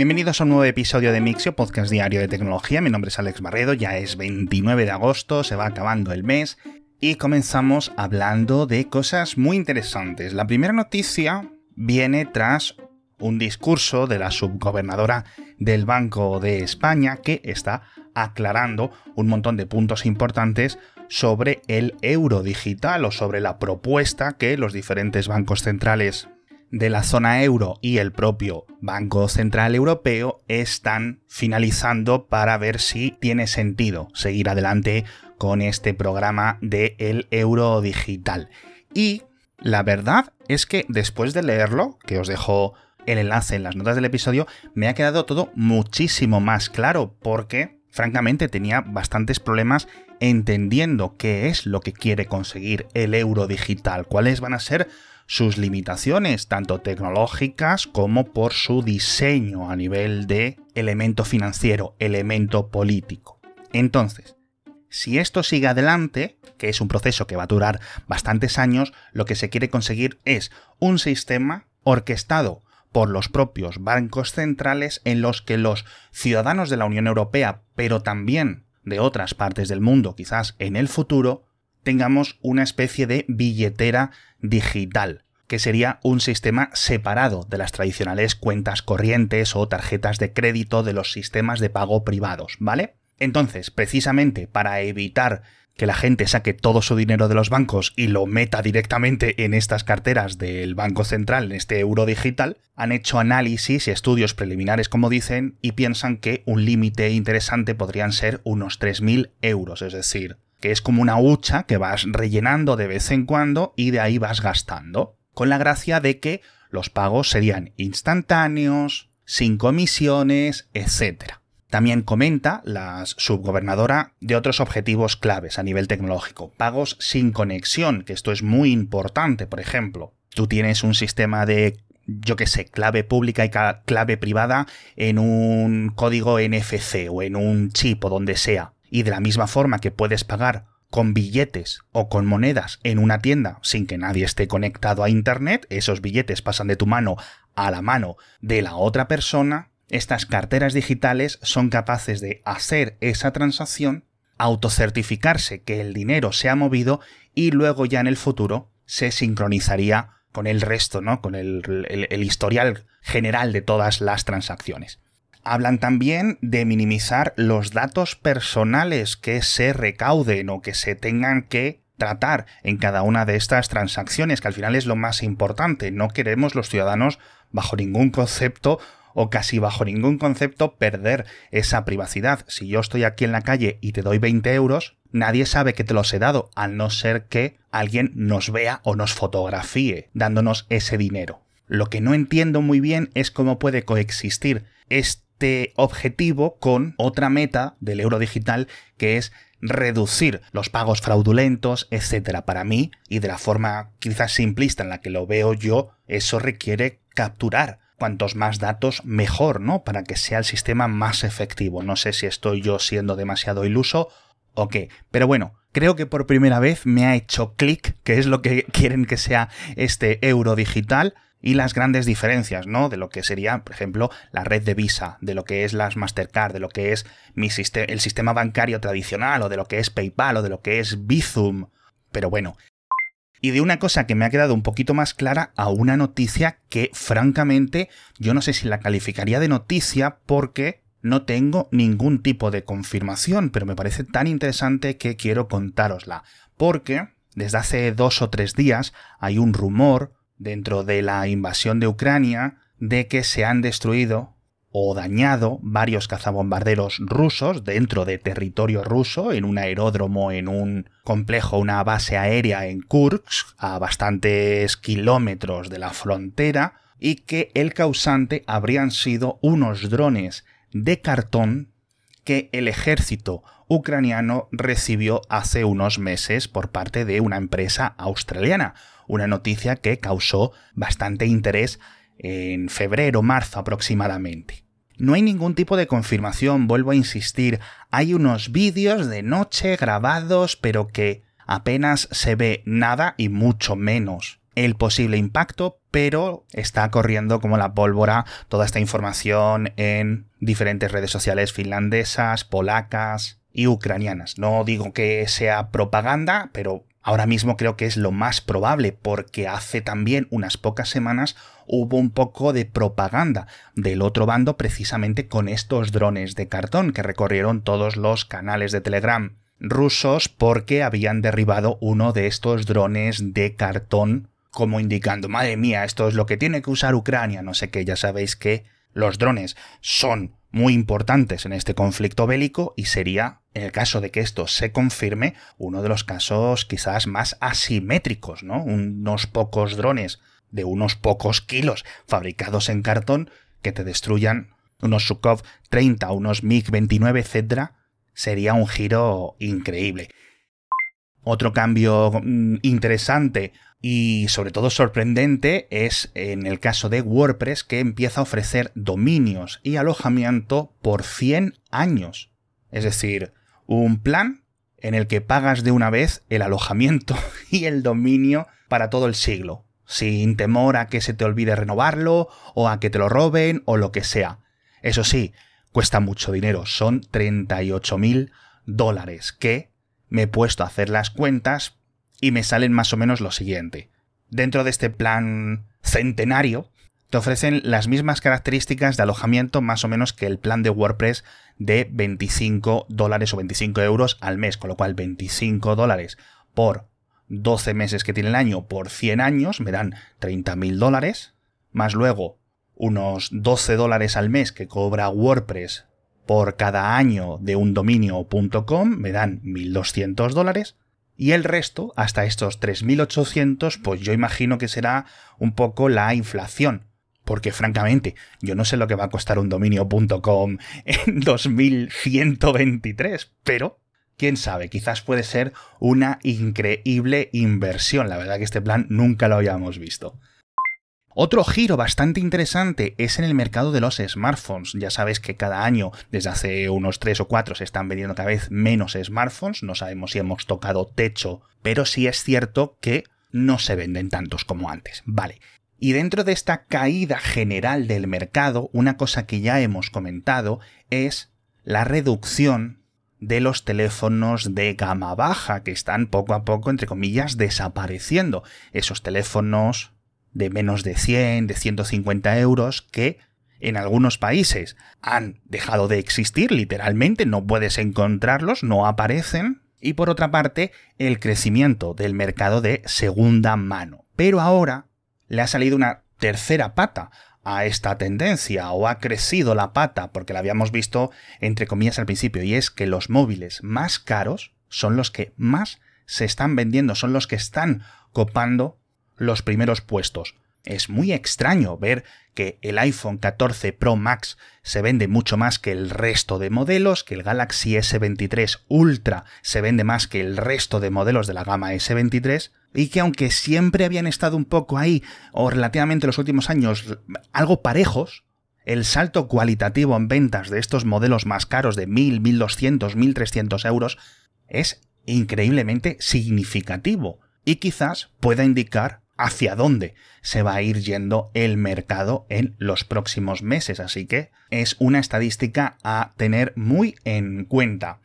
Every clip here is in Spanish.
Bienvenidos a un nuevo episodio de Mixio, podcast diario de tecnología. Mi nombre es Alex Barredo, ya es 29 de agosto, se va acabando el mes y comenzamos hablando de cosas muy interesantes. La primera noticia viene tras un discurso de la subgobernadora del Banco de España que está aclarando un montón de puntos importantes sobre el euro digital o sobre la propuesta que los diferentes bancos centrales de la zona euro y el propio Banco Central Europeo están finalizando para ver si tiene sentido seguir adelante con este programa de el euro digital. Y la verdad es que después de leerlo, que os dejo el enlace en las notas del episodio, me ha quedado todo muchísimo más claro porque, francamente, tenía bastantes problemas entendiendo qué es lo que quiere conseguir el euro digital, cuáles van a ser sus limitaciones, tanto tecnológicas como por su diseño a nivel de elemento financiero, elemento político. Entonces, si esto sigue adelante, que es un proceso que va a durar bastantes años, lo que se quiere conseguir es un sistema orquestado por los propios bancos centrales en los que los ciudadanos de la Unión Europea, pero también de otras partes del mundo, quizás en el futuro, tengamos una especie de billetera digital, que sería un sistema separado de las tradicionales cuentas corrientes o tarjetas de crédito de los sistemas de pago privados, ¿vale? Entonces, precisamente para evitar que la gente saque todo su dinero de los bancos y lo meta directamente en estas carteras del Banco Central, en este euro digital, han hecho análisis y estudios preliminares, como dicen, y piensan que un límite interesante podrían ser unos 3.000 euros, es decir, que es como una hucha que vas rellenando de vez en cuando y de ahí vas gastando, con la gracia de que los pagos serían instantáneos, sin comisiones, etc. También comenta la subgobernadora de otros objetivos claves a nivel tecnológico. Pagos sin conexión, que esto es muy importante, por ejemplo. Tú tienes un sistema de, yo qué sé, clave pública y clave privada en un código NFC o en un chip o donde sea. Y de la misma forma que puedes pagar con billetes o con monedas en una tienda sin que nadie esté conectado a Internet, esos billetes pasan de tu mano a la mano de la otra persona, estas carteras digitales son capaces de hacer esa transacción, autocertificarse que el dinero se ha movido y luego ya en el futuro se sincronizaría con el resto, ¿no? Con el, el historial general de todas las transacciones. Hablan también de minimizar los datos personales que se recauden o que se tengan que tratar en cada una de estas transacciones, que al final es lo más importante. No queremos los ciudadanos, bajo ningún concepto, o casi bajo ningún concepto perder esa privacidad. Si yo estoy aquí en la calle y te doy 20 euros, nadie sabe que te los he dado, al no ser que alguien nos vea o nos fotografíe dándonos ese dinero. Lo que no entiendo muy bien es cómo puede coexistir este objetivo con otra meta del euro digital que es reducir los pagos fraudulentos, etcétera. Para mí, y de la forma quizás simplista en la que lo veo yo, eso requiere capturar cuantos más datos mejor, ¿no? Para que sea el sistema más efectivo. No sé si estoy yo siendo demasiado iluso o qué. Pero bueno, creo que por primera vez me ha hecho clic, que es lo que quieren que sea este euro digital y las grandes diferencias, ¿no? De lo que sería, por ejemplo, la red de Visa, de lo que es las Mastercard, de lo que es mi el sistema bancario tradicional, o de lo que es PayPal, o de lo que es Bizum. Pero bueno, y de una cosa que me ha quedado un poquito más clara a una noticia que francamente yo no sé si la calificaría de noticia porque no tengo ningún tipo de confirmación, pero me parece tan interesante que quiero contárosla. Porque desde hace dos o tres días hay un rumor dentro de la invasión de Ucrania de que se han destruido o dañado varios cazabombarderos rusos dentro de territorio ruso, en un aeródromo, en un complejo, una base aérea en Kursk, a bastantes kilómetros de la frontera, y que el causante habrían sido unos drones de cartón que el ejército ucraniano recibió hace unos meses por parte de una empresa australiana, una noticia que causó bastante interés en febrero, marzo aproximadamente. No hay ningún tipo de confirmación, vuelvo a insistir, hay unos vídeos de noche grabados pero que apenas se ve nada y mucho menos el posible impacto, pero está corriendo como la pólvora toda esta información en diferentes redes sociales finlandesas, polacas y ucranianas. No digo que sea propaganda, pero ahora mismo creo que es lo más probable porque hace también unas pocas semanas hubo un poco de propaganda del otro bando precisamente con estos drones de cartón que recorrieron todos los canales de Telegram rusos porque habían derribado uno de estos drones de cartón como indicando, madre mía, esto es lo que tiene que usar Ucrania, no sé qué, ya sabéis que los drones son muy importantes en este conflicto bélico y sería, en el caso de que esto se confirme, uno de los casos quizás más asimétricos, ¿no? Unos pocos drones de unos pocos kilos fabricados en cartón que te destruyan unos Sukhov 30, unos MiG-29, etc., sería un giro increíble. Otro cambio mm, interesante y sobre todo sorprendente es en el caso de WordPress que empieza a ofrecer dominios y alojamiento por 100 años. Es decir, un plan en el que pagas de una vez el alojamiento y el dominio para todo el siglo, sin temor a que se te olvide renovarlo o a que te lo roben o lo que sea. Eso sí, cuesta mucho dinero, son 38 mil dólares que me he puesto a hacer las cuentas y me salen más o menos lo siguiente. Dentro de este plan centenario, te ofrecen las mismas características de alojamiento más o menos que el plan de WordPress de 25 dólares o 25 euros al mes, con lo cual 25 dólares por 12 meses que tiene el año por 100 años me dan 30 mil dólares, más luego unos 12 dólares al mes que cobra WordPress por cada año de un dominio.com me dan 1.200 dólares y el resto, hasta estos 3.800, pues yo imagino que será un poco la inflación. Porque francamente, yo no sé lo que va a costar un dominio.com en 2123, pero quién sabe, quizás puede ser una increíble inversión. La verdad que este plan nunca lo habíamos visto. Otro giro bastante interesante es en el mercado de los smartphones. Ya sabes que cada año, desde hace unos 3 o 4, se están vendiendo cada vez menos smartphones. No sabemos si hemos tocado techo, pero sí es cierto que no se venden tantos como antes. Vale. Y dentro de esta caída general del mercado, una cosa que ya hemos comentado es la reducción de los teléfonos de gama baja que están poco a poco, entre comillas, desapareciendo. Esos teléfonos de menos de 100, de 150 euros que en algunos países han dejado de existir literalmente, no puedes encontrarlos, no aparecen. Y por otra parte, el crecimiento del mercado de segunda mano. Pero ahora le ha salido una tercera pata a esta tendencia o ha crecido la pata porque la habíamos visto entre comillas al principio y es que los móviles más caros son los que más se están vendiendo, son los que están copando los primeros puestos. Es muy extraño ver que el iPhone 14 Pro Max se vende mucho más que el resto de modelos, que el Galaxy S23 Ultra se vende más que el resto de modelos de la gama S23, y que aunque siempre habían estado un poco ahí, o relativamente los últimos años, algo parejos, el salto cualitativo en ventas de estos modelos más caros de 1000, 1200, 1300 euros es increíblemente significativo y quizás pueda indicar hacia dónde se va a ir yendo el mercado en los próximos meses. Así que es una estadística a tener muy en cuenta.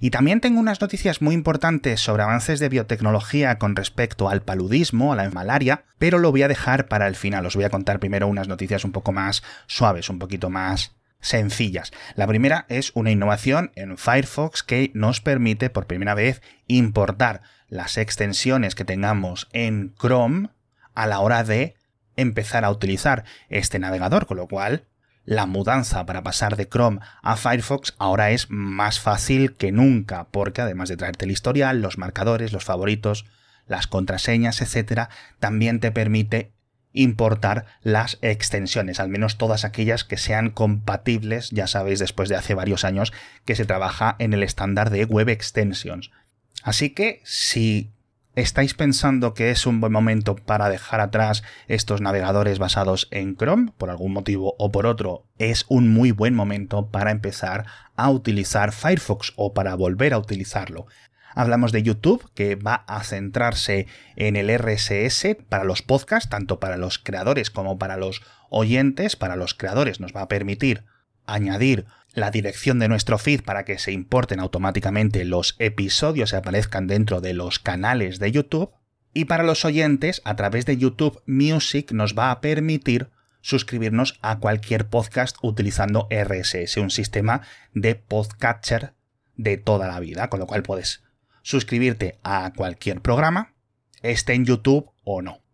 Y también tengo unas noticias muy importantes sobre avances de biotecnología con respecto al paludismo, a la malaria, pero lo voy a dejar para el final. Os voy a contar primero unas noticias un poco más suaves, un poquito más sencillas. La primera es una innovación en Firefox que nos permite por primera vez importar las extensiones que tengamos en Chrome a la hora de empezar a utilizar este navegador, con lo cual la mudanza para pasar de Chrome a Firefox ahora es más fácil que nunca, porque además de traerte el historial, los marcadores, los favoritos, las contraseñas, etcétera, también te permite importar las extensiones, al menos todas aquellas que sean compatibles, ya sabéis después de hace varios años que se trabaja en el estándar de Web Extensions. Así que si estáis pensando que es un buen momento para dejar atrás estos navegadores basados en Chrome, por algún motivo o por otro, es un muy buen momento para empezar a utilizar Firefox o para volver a utilizarlo. Hablamos de YouTube, que va a centrarse en el RSS para los podcasts, tanto para los creadores como para los oyentes. Para los creadores nos va a permitir añadir la dirección de nuestro feed para que se importen automáticamente los episodios y aparezcan dentro de los canales de YouTube. Y para los oyentes, a través de YouTube Music nos va a permitir suscribirnos a cualquier podcast utilizando RSS, un sistema de podcatcher de toda la vida, con lo cual puedes suscribirte a cualquier programa, esté en YouTube o no.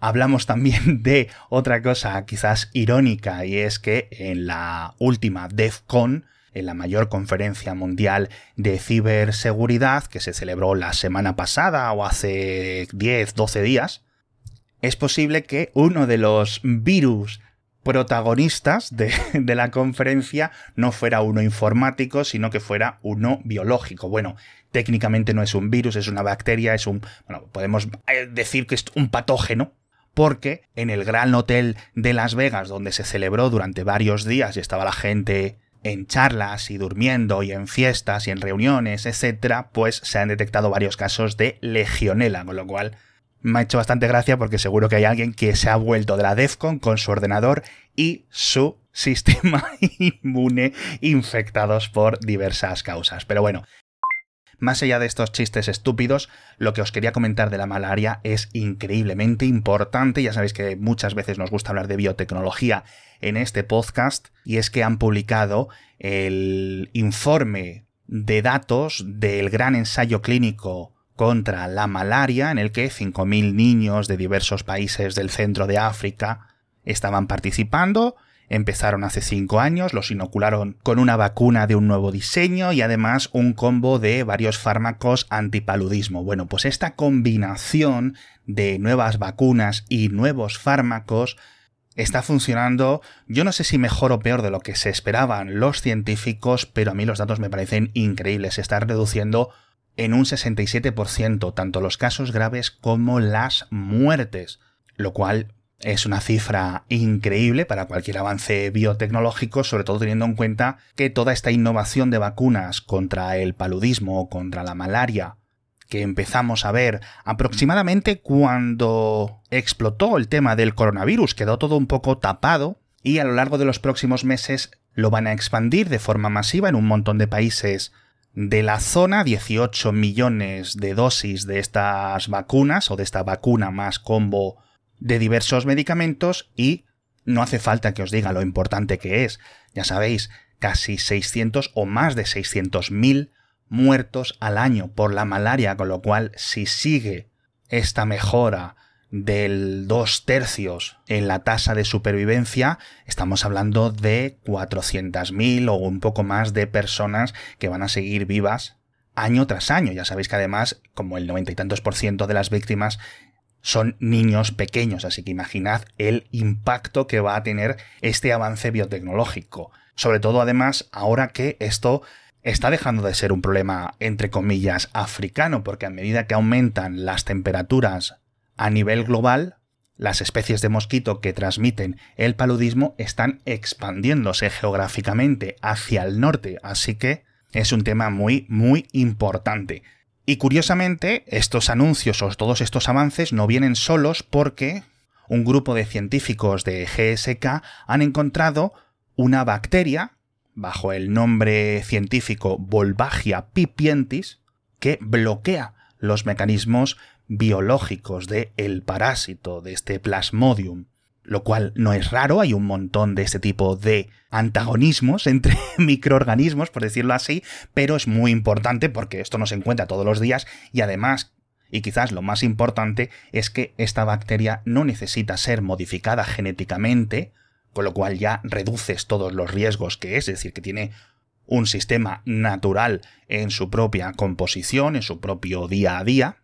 Hablamos también de otra cosa quizás irónica y es que en la última DEFCON, en la mayor conferencia mundial de ciberseguridad que se celebró la semana pasada o hace 10, 12 días, es posible que uno de los virus protagonistas de, la conferencia no fuera uno informático, sino que fuera uno biológico. Bueno, técnicamente no es un virus, es una bacteria, es un, bueno, podemos eh, decir que es un patógeno, porque en el Gran Hotel de Las Vegas, donde se celebró durante varios días y estaba la gente en charlas y durmiendo y en fiestas y en reuniones, etcétera, pues se han detectado varios casos de legionela, con lo cual me ha hecho bastante gracia porque seguro que hay alguien que se ha vuelto de la DEFCON con su ordenador y su sistema inmune infectados por diversas causas. Pero bueno, más allá de estos chistes estúpidos, lo que os quería comentar de la malaria es increíblemente importante. Ya sabéis que muchas veces nos gusta hablar de biotecnología en este podcast y es que han publicado el informe de datos del gran ensayo clínico contra la malaria, en el que 5.000 niños de diversos países del centro de África estaban participando. Empezaron hace 5 años, los inocularon con una vacuna de un nuevo diseño y además un combo de varios fármacos antipaludismo. Bueno, pues esta combinación de nuevas vacunas y nuevos fármacos está funcionando, yo no sé si mejor o peor de lo que se esperaban los científicos, pero a mí los datos me parecen increíbles. Se está reduciendo en un 67%, tanto los casos graves como las muertes, lo cual es una cifra increíble para cualquier avance biotecnológico, sobre todo teniendo en cuenta que toda esta innovación de vacunas contra el paludismo o contra la malaria que empezamos a ver aproximadamente cuando explotó el tema del coronavirus, quedó todo un poco tapado y a lo largo de los próximos meses lo van a expandir de forma masiva en un montón de países de la zona, 18 millones de dosis de estas vacunas o de esta vacuna más combo de diversos medicamentos y no hace falta que os diga lo importante que es. Ya sabéis, casi 600 o más de 600 mil muertos al año por la malaria, con lo cual si sigue esta mejora del dos tercios en la tasa de supervivencia, estamos hablando de 400.000 o un poco más de personas que van a seguir vivas año tras año. Ya sabéis que además, como el noventa y tantos por ciento de las víctimas son niños pequeños, así que imaginad el impacto que va a tener este avance biotecnológico. Sobre todo además ahora que esto está dejando de ser un problema entre comillas africano, porque a medida que aumentan las temperaturas a nivel global, las especies de mosquito que transmiten el paludismo están expandiéndose geográficamente hacia el norte, así que es un tema muy, muy importante. Y curiosamente, estos anuncios o todos estos avances no vienen solos porque un grupo de científicos de GSK han encontrado una bacteria bajo el nombre científico Volvagia pipientis que bloquea los mecanismos biológicos de el parásito, de este plasmodium, lo cual no es raro, hay un montón de este tipo de antagonismos entre microorganismos, por decirlo así, pero es muy importante porque esto no se encuentra todos los días y además, y quizás lo más importante, es que esta bacteria no necesita ser modificada genéticamente, con lo cual ya reduces todos los riesgos que es, es decir, que tiene un sistema natural en su propia composición, en su propio día a día,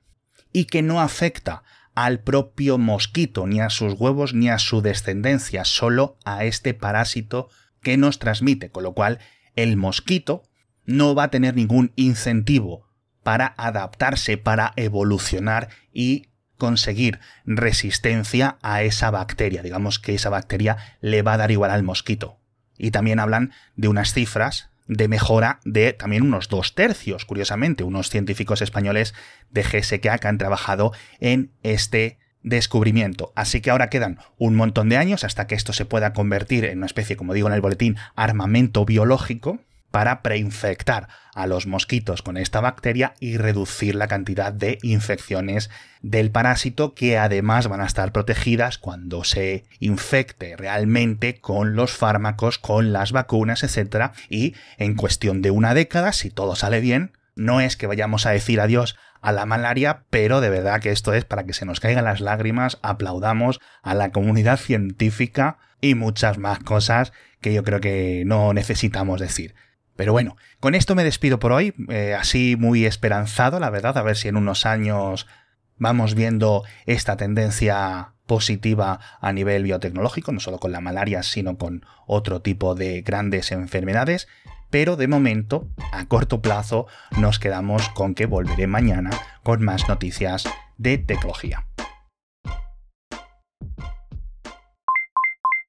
y que no afecta al propio mosquito, ni a sus huevos, ni a su descendencia, solo a este parásito que nos transmite, con lo cual el mosquito no va a tener ningún incentivo para adaptarse, para evolucionar y conseguir resistencia a esa bacteria. Digamos que esa bacteria le va a dar igual al mosquito. Y también hablan de unas cifras de mejora de también unos dos tercios, curiosamente, unos científicos españoles de GSK que han trabajado en este descubrimiento. Así que ahora quedan un montón de años hasta que esto se pueda convertir en una especie, como digo en el boletín, armamento biológico para preinfectar a los mosquitos con esta bacteria y reducir la cantidad de infecciones del parásito que además van a estar protegidas cuando se infecte realmente con los fármacos, con las vacunas, etc. Y en cuestión de una década, si todo sale bien, no es que vayamos a decir adiós a la malaria, pero de verdad que esto es para que se nos caigan las lágrimas, aplaudamos a la comunidad científica y muchas más cosas que yo creo que no necesitamos decir. Pero bueno, con esto me despido por hoy, eh, así muy esperanzado, la verdad, a ver si en unos años vamos viendo esta tendencia positiva a nivel biotecnológico, no solo con la malaria, sino con otro tipo de grandes enfermedades. Pero de momento, a corto plazo, nos quedamos con que volveré mañana con más noticias de tecnología.